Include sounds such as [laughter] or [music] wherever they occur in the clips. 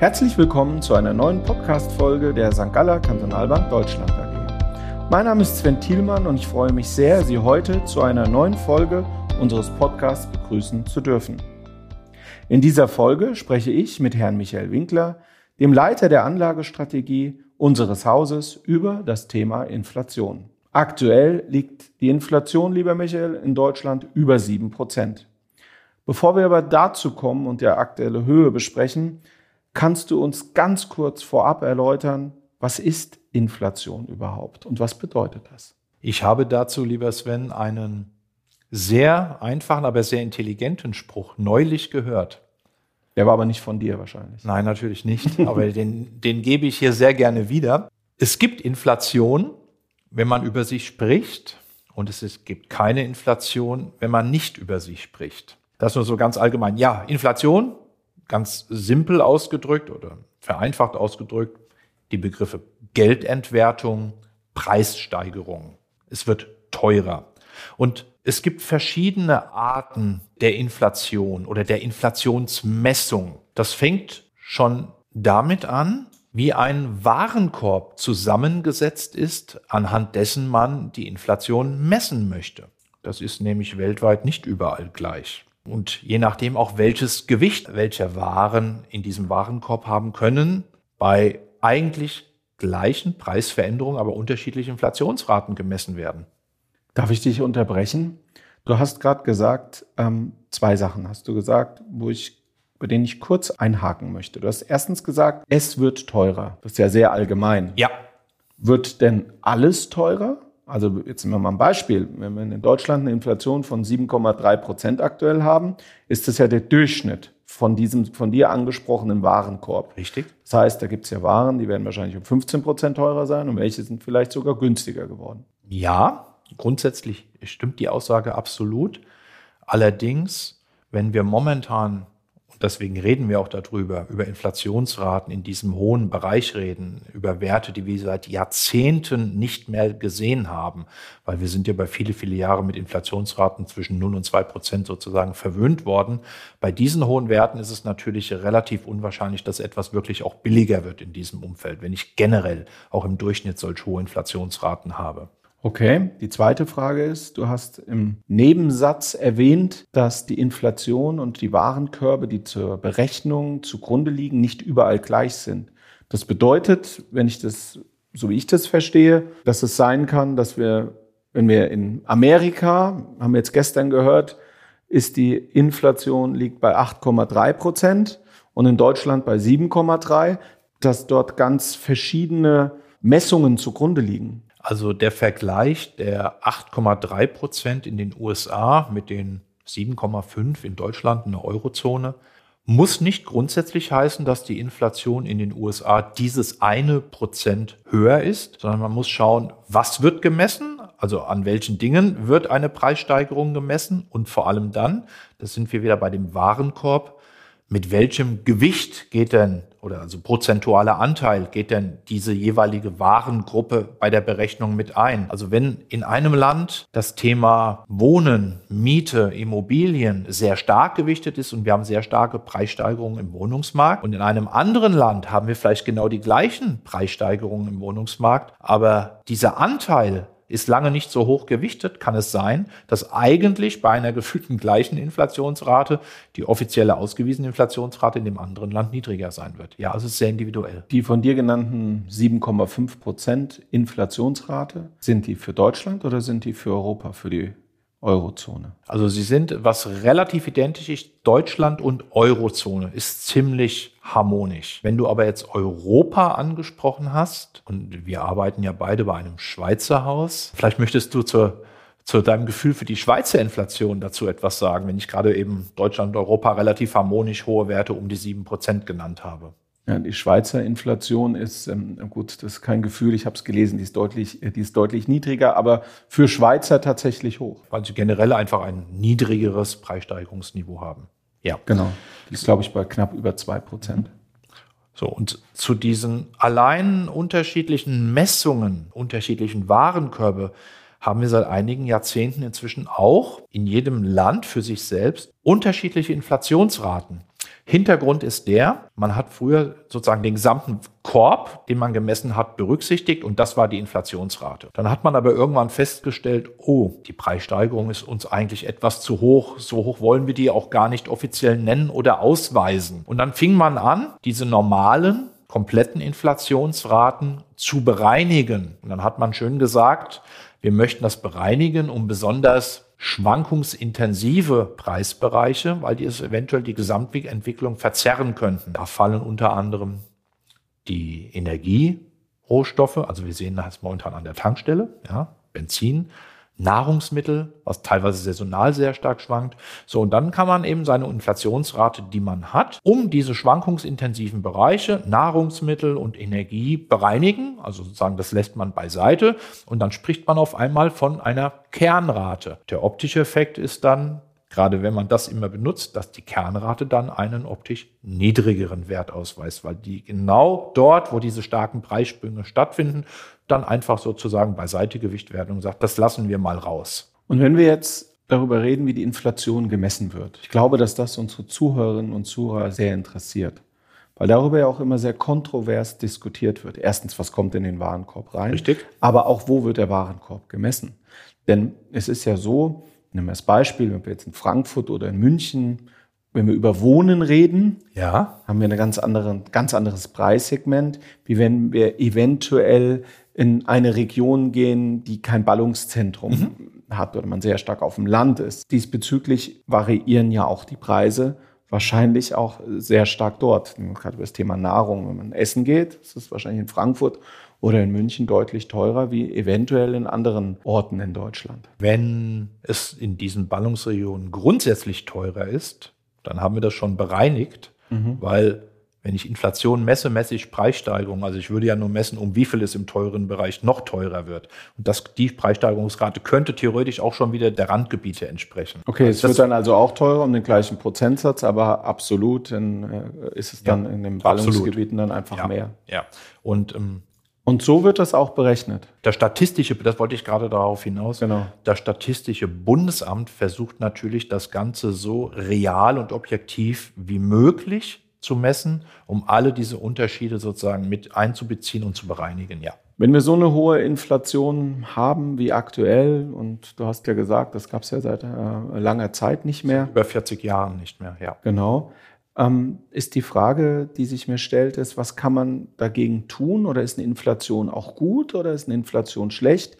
Herzlich willkommen zu einer neuen Podcast-Folge der St. Galler Kantonalbank Deutschland AG. Mein Name ist Sven Thielmann und ich freue mich sehr, Sie heute zu einer neuen Folge unseres Podcasts begrüßen zu dürfen. In dieser Folge spreche ich mit Herrn Michael Winkler, dem Leiter der Anlagestrategie unseres Hauses, über das Thema Inflation. Aktuell liegt die Inflation, lieber Michael, in Deutschland über sieben Prozent. Bevor wir aber dazu kommen und der aktuelle Höhe besprechen, Kannst du uns ganz kurz vorab erläutern, was ist Inflation überhaupt und was bedeutet das? Ich habe dazu, lieber Sven, einen sehr einfachen, aber sehr intelligenten Spruch neulich gehört. Der war aber nicht von dir wahrscheinlich. Nein, natürlich nicht, [laughs] aber den, den gebe ich hier sehr gerne wieder. Es gibt Inflation, wenn man über sie spricht, und es gibt keine Inflation, wenn man nicht über sie spricht. Das nur so ganz allgemein. Ja, Inflation ganz simpel ausgedrückt oder vereinfacht ausgedrückt die Begriffe Geldentwertung, Preissteigerung. Es wird teurer. Und es gibt verschiedene Arten der Inflation oder der Inflationsmessung. Das fängt schon damit an, wie ein Warenkorb zusammengesetzt ist, anhand dessen man die Inflation messen möchte. Das ist nämlich weltweit nicht überall gleich und je nachdem auch welches Gewicht welche Waren in diesem Warenkorb haben können, bei eigentlich gleichen Preisveränderungen, aber unterschiedlichen Inflationsraten gemessen werden. Darf ich dich unterbrechen? Du hast gerade gesagt, ähm, zwei Sachen hast du gesagt, wo ich, bei denen ich kurz einhaken möchte. Du hast erstens gesagt, es wird teurer. Das ist ja sehr allgemein. Ja. Wird denn alles teurer? Also jetzt nehmen wir mal ein Beispiel. Wenn wir in Deutschland eine Inflation von 7,3 Prozent aktuell haben, ist das ja der Durchschnitt von diesem von dir angesprochenen Warenkorb. Richtig. Das heißt, da gibt es ja Waren, die werden wahrscheinlich um 15 Prozent teurer sein und welche sind vielleicht sogar günstiger geworden. Ja, grundsätzlich stimmt die Aussage absolut. Allerdings, wenn wir momentan deswegen reden wir auch darüber, über Inflationsraten in diesem hohen Bereich reden, über Werte, die wir seit Jahrzehnten nicht mehr gesehen haben, weil wir sind ja bei viele, viele Jahre mit Inflationsraten zwischen 0 und 2 Prozent sozusagen verwöhnt worden. Bei diesen hohen Werten ist es natürlich relativ unwahrscheinlich, dass etwas wirklich auch billiger wird in diesem Umfeld, wenn ich generell auch im Durchschnitt solch hohe Inflationsraten habe. Okay, die zweite Frage ist, du hast im Nebensatz erwähnt, dass die Inflation und die Warenkörbe, die zur Berechnung zugrunde liegen, nicht überall gleich sind. Das bedeutet, wenn ich das, so wie ich das verstehe, dass es sein kann, dass wir, wenn wir in Amerika, haben wir jetzt gestern gehört, ist die Inflation liegt bei 8,3 Prozent und in Deutschland bei 7,3, dass dort ganz verschiedene Messungen zugrunde liegen. Also der Vergleich der 8,3 Prozent in den USA mit den 7,5 in Deutschland in der Eurozone muss nicht grundsätzlich heißen, dass die Inflation in den USA dieses eine Prozent höher ist, sondern man muss schauen, was wird gemessen, also an welchen Dingen wird eine Preissteigerung gemessen und vor allem dann, das sind wir wieder bei dem Warenkorb, mit welchem Gewicht geht denn oder also prozentualer Anteil geht denn diese jeweilige Warengruppe bei der Berechnung mit ein? Also wenn in einem Land das Thema Wohnen, Miete, Immobilien sehr stark gewichtet ist und wir haben sehr starke Preissteigerungen im Wohnungsmarkt und in einem anderen Land haben wir vielleicht genau die gleichen Preissteigerungen im Wohnungsmarkt, aber dieser Anteil ist lange nicht so hoch gewichtet, kann es sein, dass eigentlich bei einer gefühlten gleichen Inflationsrate die offizielle ausgewiesene Inflationsrate in dem anderen Land niedriger sein wird. Ja, also es ist sehr individuell. Die von dir genannten 7,5 Prozent Inflationsrate, sind die für Deutschland oder sind die für Europa, für die Eurozone? Also sie sind, was relativ identisch ist, Deutschland und Eurozone ist ziemlich harmonisch. Wenn du aber jetzt Europa angesprochen hast, und wir arbeiten ja beide bei einem Schweizer Haus, vielleicht möchtest du zur zu deinem Gefühl für die Schweizer Inflation dazu etwas sagen, wenn ich gerade eben Deutschland und Europa relativ harmonisch hohe Werte um die sieben Prozent genannt habe? Ja, die Schweizer Inflation ist, ähm, gut, das ist kein Gefühl, ich habe es gelesen, die ist, deutlich, die ist deutlich niedriger, aber für Schweizer tatsächlich hoch. Weil sie generell einfach ein niedrigeres Preissteigerungsniveau haben. Ja. Genau. Die ist, glaube ich, bei knapp über zwei Prozent. So, und zu diesen allein unterschiedlichen Messungen, unterschiedlichen Warenkörbe, haben wir seit einigen Jahrzehnten inzwischen auch in jedem Land für sich selbst unterschiedliche Inflationsraten. Hintergrund ist der, man hat früher sozusagen den gesamten Korb, den man gemessen hat, berücksichtigt und das war die Inflationsrate. Dann hat man aber irgendwann festgestellt, oh, die Preissteigerung ist uns eigentlich etwas zu hoch. So hoch wollen wir die auch gar nicht offiziell nennen oder ausweisen. Und dann fing man an, diese normalen kompletten Inflationsraten zu bereinigen. Und dann hat man schön gesagt, wir möchten das bereinigen, um besonders schwankungsintensive Preisbereiche, weil die es eventuell die Gesamtentwicklung verzerren könnten. Da fallen unter anderem die Energierohstoffe, also wir sehen das momentan an der Tankstelle, ja, Benzin, Nahrungsmittel, was teilweise saisonal sehr stark schwankt. So, und dann kann man eben seine Inflationsrate, die man hat, um diese schwankungsintensiven Bereiche, Nahrungsmittel und Energie bereinigen. Also sozusagen, das lässt man beiseite. Und dann spricht man auf einmal von einer Kernrate. Der optische Effekt ist dann, gerade wenn man das immer benutzt, dass die Kernrate dann einen optisch niedrigeren Wert ausweist, weil die genau dort, wo diese starken Preissprünge stattfinden, dann einfach sozusagen beiseite gewicht werden und sagt, das lassen wir mal raus. Und wenn wir jetzt darüber reden, wie die Inflation gemessen wird, ich glaube, dass das unsere Zuhörerinnen und Zuhörer sehr interessiert, weil darüber ja auch immer sehr kontrovers diskutiert wird. Erstens, was kommt in den Warenkorb rein? Richtig. Aber auch, wo wird der Warenkorb gemessen? Denn es ist ja so, nehmen wir das Beispiel, wenn wir jetzt in Frankfurt oder in München wenn wir über Wohnen reden, ja. haben wir ein ganz, andere, ganz anderes Preissegment, wie wenn wir eventuell in eine Region gehen, die kein Ballungszentrum mhm. hat oder man sehr stark auf dem Land ist. Diesbezüglich variieren ja auch die Preise wahrscheinlich auch sehr stark dort. Gerade über das Thema Nahrung, wenn man essen geht, ist es wahrscheinlich in Frankfurt oder in München deutlich teurer wie eventuell in anderen Orten in Deutschland. Wenn es in diesen Ballungsregionen grundsätzlich teurer ist, dann haben wir das schon bereinigt, mhm. weil wenn ich Inflation messe, messe ich Preissteigerung. Also ich würde ja nur messen, um wie viel es im teuren Bereich noch teurer wird. Und das, die Preissteigerungsrate könnte theoretisch auch schon wieder der Randgebiete entsprechen. Okay, also es wird dann also auch teurer um den gleichen Prozentsatz, aber absolut dann, äh, ist es dann ja, in den Ballungsgebieten dann einfach ja, mehr. Ja, und ähm, und so wird das auch berechnet. Das statistische, das wollte ich gerade darauf hinaus. Genau. Das statistische Bundesamt versucht natürlich, das Ganze so real und objektiv wie möglich zu messen, um alle diese Unterschiede sozusagen mit einzubeziehen und zu bereinigen, ja. Wenn wir so eine hohe Inflation haben wie aktuell, und du hast ja gesagt, das gab es ja seit äh, langer Zeit nicht mehr. Über 40 Jahren nicht mehr, ja. Genau. Ähm, ist die Frage, die sich mir stellt, ist, was kann man dagegen tun? Oder ist eine Inflation auch gut oder ist eine Inflation schlecht?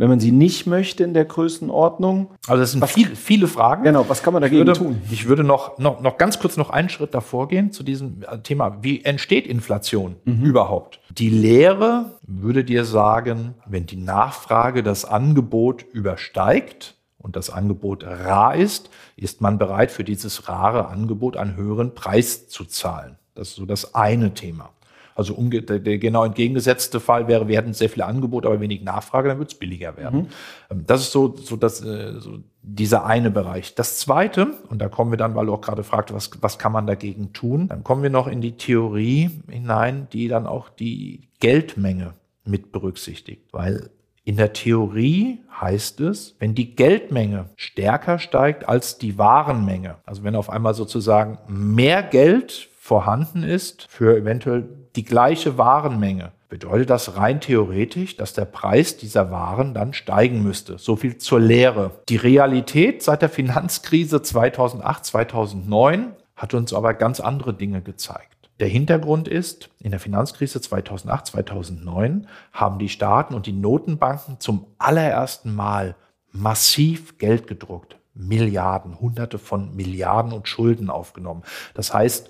wenn man sie nicht möchte in der Größenordnung. Also das sind was, viel, viele Fragen. Genau, was kann man dagegen ich würde, tun? Ich würde noch, noch, noch ganz kurz noch einen Schritt davor gehen zu diesem äh, Thema. Wie entsteht Inflation mhm. überhaupt? Die Lehre würde dir sagen, wenn die Nachfrage das Angebot übersteigt, und das Angebot rar ist, ist man bereit, für dieses rare Angebot einen höheren Preis zu zahlen. Das ist so das eine Thema. Also umge der, genau entgegengesetzte Fall wäre, wir hätten sehr viele Angebote, aber wenig Nachfrage, dann wird es billiger werden. Mhm. Ähm, das ist so, so, das, äh, so dieser eine Bereich. Das zweite, und da kommen wir dann, weil du auch gerade fragst, was, was kann man dagegen tun, dann kommen wir noch in die Theorie hinein, die dann auch die Geldmenge mit berücksichtigt. Weil in der Theorie heißt es, wenn die Geldmenge stärker steigt als die Warenmenge, also wenn auf einmal sozusagen mehr Geld vorhanden ist für eventuell die gleiche Warenmenge, bedeutet das rein theoretisch, dass der Preis dieser Waren dann steigen müsste. So viel zur Lehre. Die Realität seit der Finanzkrise 2008, 2009 hat uns aber ganz andere Dinge gezeigt. Der Hintergrund ist, in der Finanzkrise 2008, 2009 haben die Staaten und die Notenbanken zum allerersten Mal massiv Geld gedruckt. Milliarden, hunderte von Milliarden und Schulden aufgenommen. Das heißt,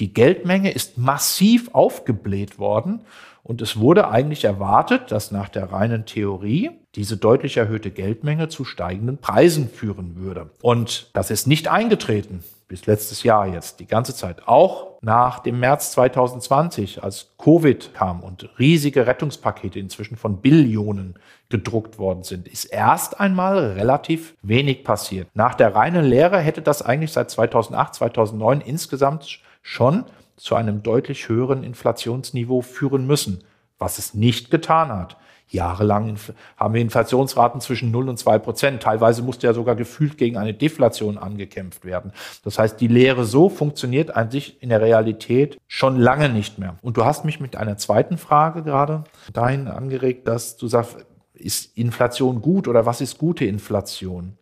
die Geldmenge ist massiv aufgebläht worden und es wurde eigentlich erwartet, dass nach der reinen Theorie diese deutlich erhöhte Geldmenge zu steigenden Preisen führen würde. Und das ist nicht eingetreten bis letztes Jahr jetzt, die ganze Zeit. Auch nach dem März 2020, als Covid kam und riesige Rettungspakete inzwischen von Billionen gedruckt worden sind, ist erst einmal relativ wenig passiert. Nach der reinen Lehre hätte das eigentlich seit 2008, 2009 insgesamt schon zu einem deutlich höheren Inflationsniveau führen müssen, was es nicht getan hat. Jahrelang haben wir Inflationsraten zwischen 0 und 2 Prozent. Teilweise musste ja sogar gefühlt gegen eine Deflation angekämpft werden. Das heißt, die Lehre so funktioniert an sich in der Realität schon lange nicht mehr. Und du hast mich mit einer zweiten Frage gerade dahin angeregt, dass du sagst, ist Inflation gut oder was ist gute Inflation?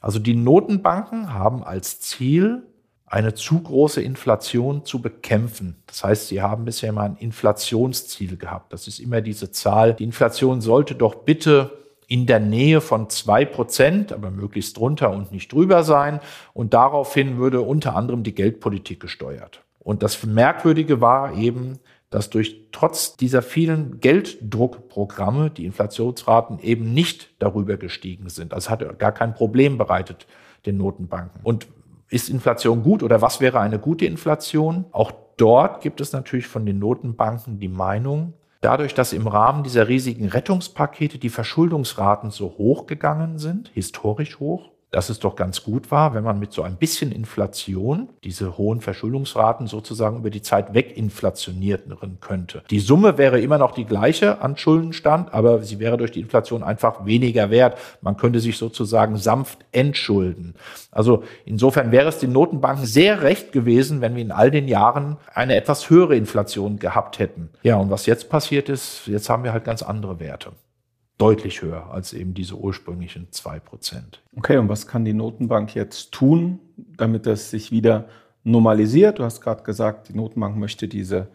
Also die Notenbanken haben als Ziel, eine zu große Inflation zu bekämpfen. Das heißt, sie haben bisher immer ein Inflationsziel gehabt. Das ist immer diese Zahl. Die Inflation sollte doch bitte in der Nähe von zwei Prozent, aber möglichst drunter und nicht drüber sein. Und daraufhin würde unter anderem die Geldpolitik gesteuert. Und das Merkwürdige war eben, dass durch trotz dieser vielen Gelddruckprogramme die Inflationsraten eben nicht darüber gestiegen sind. Also hat gar kein Problem bereitet den Notenbanken. Und ist Inflation gut oder was wäre eine gute Inflation? Auch dort gibt es natürlich von den Notenbanken die Meinung, dadurch, dass im Rahmen dieser riesigen Rettungspakete die Verschuldungsraten so hoch gegangen sind, historisch hoch, dass es doch ganz gut war, wenn man mit so ein bisschen Inflation diese hohen Verschuldungsraten sozusagen über die Zeit weginflationieren könnte. Die Summe wäre immer noch die gleiche an Schuldenstand, aber sie wäre durch die Inflation einfach weniger wert. Man könnte sich sozusagen sanft entschulden. Also insofern wäre es den Notenbanken sehr recht gewesen, wenn wir in all den Jahren eine etwas höhere Inflation gehabt hätten. Ja, und was jetzt passiert ist, jetzt haben wir halt ganz andere Werte deutlich höher als eben diese ursprünglichen 2%. Okay, und was kann die Notenbank jetzt tun, damit das sich wieder normalisiert? Du hast gerade gesagt, die Notenbank möchte diese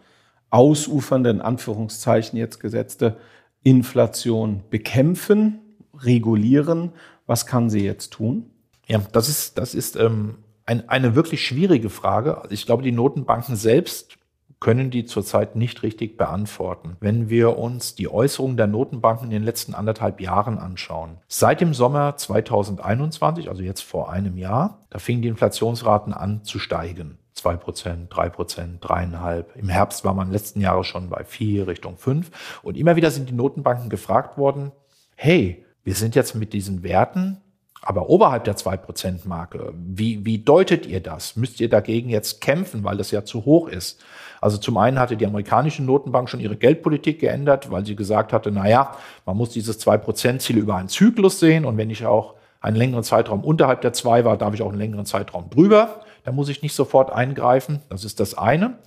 ausufernde, in Anführungszeichen jetzt gesetzte Inflation bekämpfen, regulieren. Was kann sie jetzt tun? Ja, das ist, das ist ähm, ein, eine wirklich schwierige Frage. Ich glaube, die Notenbanken selbst können die zurzeit nicht richtig beantworten. Wenn wir uns die Äußerungen der Notenbanken in den letzten anderthalb Jahren anschauen. Seit dem Sommer 2021, also jetzt vor einem Jahr, da fingen die Inflationsraten an zu steigen. 2%, 3%, 3,5%. Im Herbst war man letzten Jahre schon bei 4 Richtung 5. Und immer wieder sind die Notenbanken gefragt worden, hey, wir sind jetzt mit diesen Werten aber oberhalb der 2%-Marke, wie, wie deutet ihr das? Müsst ihr dagegen jetzt kämpfen, weil das ja zu hoch ist? Also zum einen hatte die amerikanische Notenbank schon ihre Geldpolitik geändert, weil sie gesagt hatte, naja, man muss dieses 2%-Ziel über einen Zyklus sehen und wenn ich auch einen längeren Zeitraum unterhalb der 2 war, darf ich auch einen längeren Zeitraum drüber. Da muss ich nicht sofort eingreifen. Das ist das eine.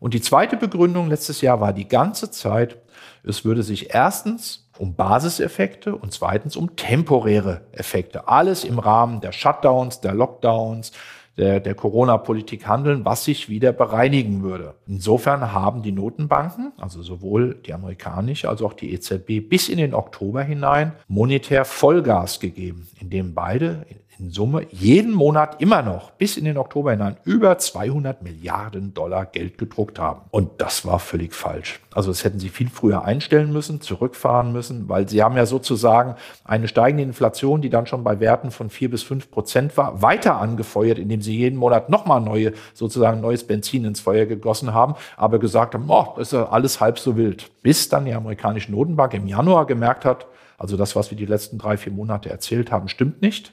Und die zweite Begründung letztes Jahr war die ganze Zeit, es würde sich erstens um Basiseffekte und zweitens um temporäre Effekte. Alles im Rahmen der Shutdowns, der Lockdowns, der, der Corona-Politik handeln, was sich wieder bereinigen würde. Insofern haben die Notenbanken, also sowohl die amerikanische als auch die EZB, bis in den Oktober hinein monetär Vollgas gegeben, indem beide in Summe jeden Monat immer noch bis in den Oktober hinein über 200 Milliarden Dollar Geld gedruckt haben. Und das war völlig falsch. Also das hätten sie viel früher einstellen müssen, zurückfahren müssen, weil sie haben ja sozusagen eine steigende Inflation, die dann schon bei Werten von vier bis fünf Prozent war, weiter angefeuert, indem sie jeden Monat nochmal neue, sozusagen neues Benzin ins Feuer gegossen haben, aber gesagt haben, oh, ist ja alles halb so wild. Bis dann die amerikanische Notenbank im Januar gemerkt hat, also das, was wir die letzten drei, vier Monate erzählt haben, stimmt nicht.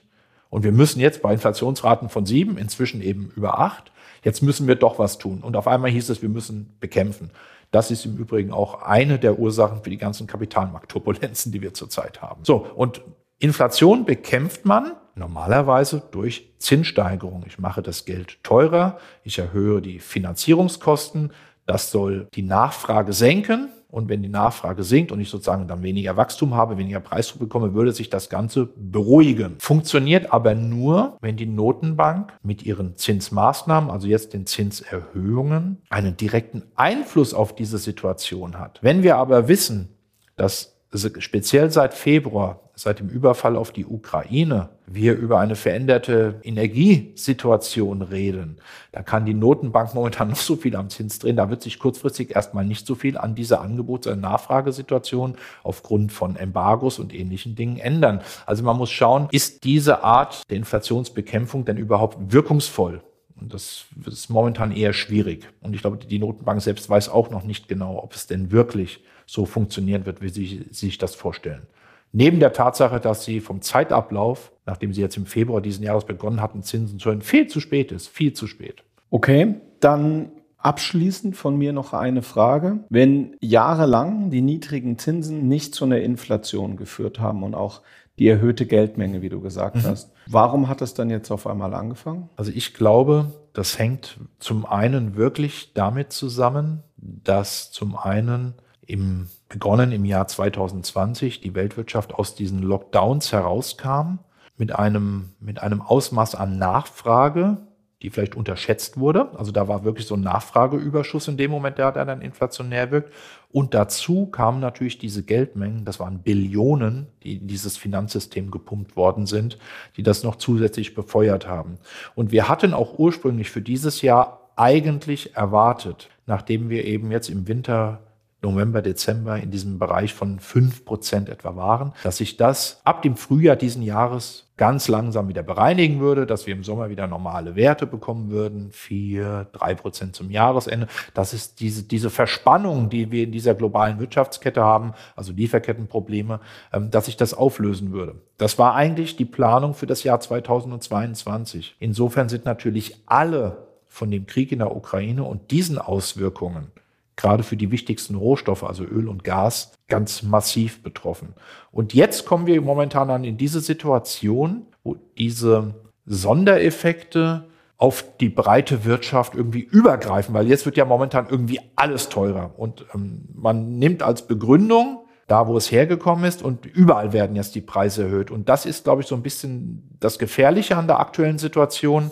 Und wir müssen jetzt bei Inflationsraten von sieben, inzwischen eben über acht, jetzt müssen wir doch was tun. Und auf einmal hieß es, wir müssen bekämpfen. Das ist im Übrigen auch eine der Ursachen für die ganzen Kapitalmarktturbulenzen, die wir zurzeit haben. So, und Inflation bekämpft man normalerweise durch Zinssteigerung. Ich mache das Geld teurer, ich erhöhe die Finanzierungskosten, das soll die Nachfrage senken, und wenn die Nachfrage sinkt und ich sozusagen dann weniger Wachstum habe, weniger Preisdruck bekomme, würde sich das Ganze beruhigen. Funktioniert aber nur, wenn die Notenbank mit ihren Zinsmaßnahmen, also jetzt den Zinserhöhungen, einen direkten Einfluss auf diese Situation hat. Wenn wir aber wissen, dass speziell seit Februar seit dem Überfall auf die Ukraine wir über eine veränderte Energiesituation reden, da kann die Notenbank momentan noch so viel am Zins drehen. Da wird sich kurzfristig erstmal nicht so viel an dieser Angebots- und Nachfragesituation aufgrund von Embargos und ähnlichen Dingen ändern. Also man muss schauen, ist diese Art der Inflationsbekämpfung denn überhaupt wirkungsvoll? Und das ist momentan eher schwierig. Und ich glaube, die Notenbank selbst weiß auch noch nicht genau, ob es denn wirklich so funktionieren wird, wie sie sich das vorstellen. Neben der Tatsache, dass sie vom Zeitablauf, nachdem sie jetzt im Februar diesen Jahres begonnen hatten, Zinsen zu erhöhen, viel zu spät ist, viel zu spät. Okay, dann Abschließend von mir noch eine Frage. Wenn jahrelang die niedrigen Zinsen nicht zu einer Inflation geführt haben und auch die erhöhte Geldmenge, wie du gesagt mhm. hast, warum hat es dann jetzt auf einmal angefangen? Also ich glaube, das hängt zum einen wirklich damit zusammen, dass zum einen im begonnen im Jahr 2020 die Weltwirtschaft aus diesen Lockdowns herauskam mit einem, mit einem Ausmaß an Nachfrage, die vielleicht unterschätzt wurde. Also da war wirklich so ein Nachfrageüberschuss in dem Moment, der dann inflationär wirkt. Und dazu kamen natürlich diese Geldmengen, das waren Billionen, die in dieses Finanzsystem gepumpt worden sind, die das noch zusätzlich befeuert haben. Und wir hatten auch ursprünglich für dieses Jahr eigentlich erwartet, nachdem wir eben jetzt im Winter November, Dezember in diesem Bereich von fünf Prozent etwa waren, dass sich das ab dem Frühjahr diesen Jahres ganz langsam wieder bereinigen würde, dass wir im Sommer wieder normale Werte bekommen würden, vier, drei Prozent zum Jahresende. Das ist diese, diese Verspannung, die wir in dieser globalen Wirtschaftskette haben, also Lieferkettenprobleme, ähm, dass sich das auflösen würde. Das war eigentlich die Planung für das Jahr 2022. Insofern sind natürlich alle von dem Krieg in der Ukraine und diesen Auswirkungen gerade für die wichtigsten Rohstoffe, also Öl und Gas, ganz massiv betroffen. Und jetzt kommen wir momentan an in diese Situation, wo diese Sondereffekte auf die breite Wirtschaft irgendwie übergreifen, weil jetzt wird ja momentan irgendwie alles teurer. Und ähm, man nimmt als Begründung, da wo es hergekommen ist und überall werden jetzt die Preise erhöht. Und das ist, glaube ich, so ein bisschen das Gefährliche an der aktuellen Situation,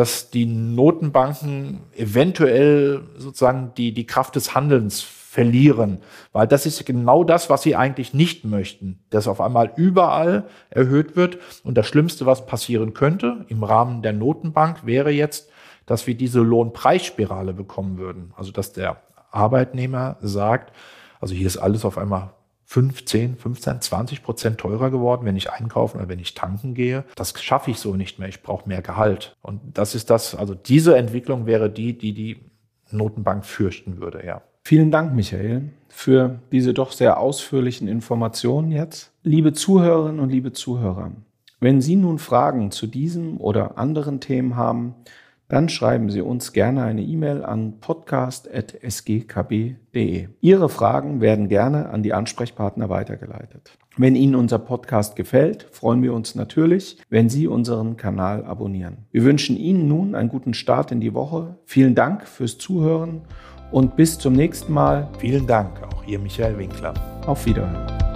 dass die Notenbanken eventuell sozusagen die, die Kraft des Handelns verlieren, weil das ist genau das, was sie eigentlich nicht möchten, dass auf einmal überall erhöht wird. Und das Schlimmste, was passieren könnte im Rahmen der Notenbank, wäre jetzt, dass wir diese Lohnpreisspirale bekommen würden. Also dass der Arbeitnehmer sagt, also hier ist alles auf einmal 15, 15, 20 Prozent teurer geworden, wenn ich einkaufen oder wenn ich tanken gehe. Das schaffe ich so nicht mehr. Ich brauche mehr Gehalt. Und das ist das, also diese Entwicklung wäre die, die die Notenbank fürchten würde, ja. Vielen Dank, Michael, für diese doch sehr ausführlichen Informationen jetzt. Liebe Zuhörerinnen und liebe Zuhörer, wenn Sie nun Fragen zu diesem oder anderen Themen haben, dann schreiben Sie uns gerne eine E-Mail an podcast.sgkb.de. Ihre Fragen werden gerne an die Ansprechpartner weitergeleitet. Wenn Ihnen unser Podcast gefällt, freuen wir uns natürlich, wenn Sie unseren Kanal abonnieren. Wir wünschen Ihnen nun einen guten Start in die Woche. Vielen Dank fürs Zuhören und bis zum nächsten Mal. Vielen Dank, auch Ihr Michael Winkler. Auf Wiederhören.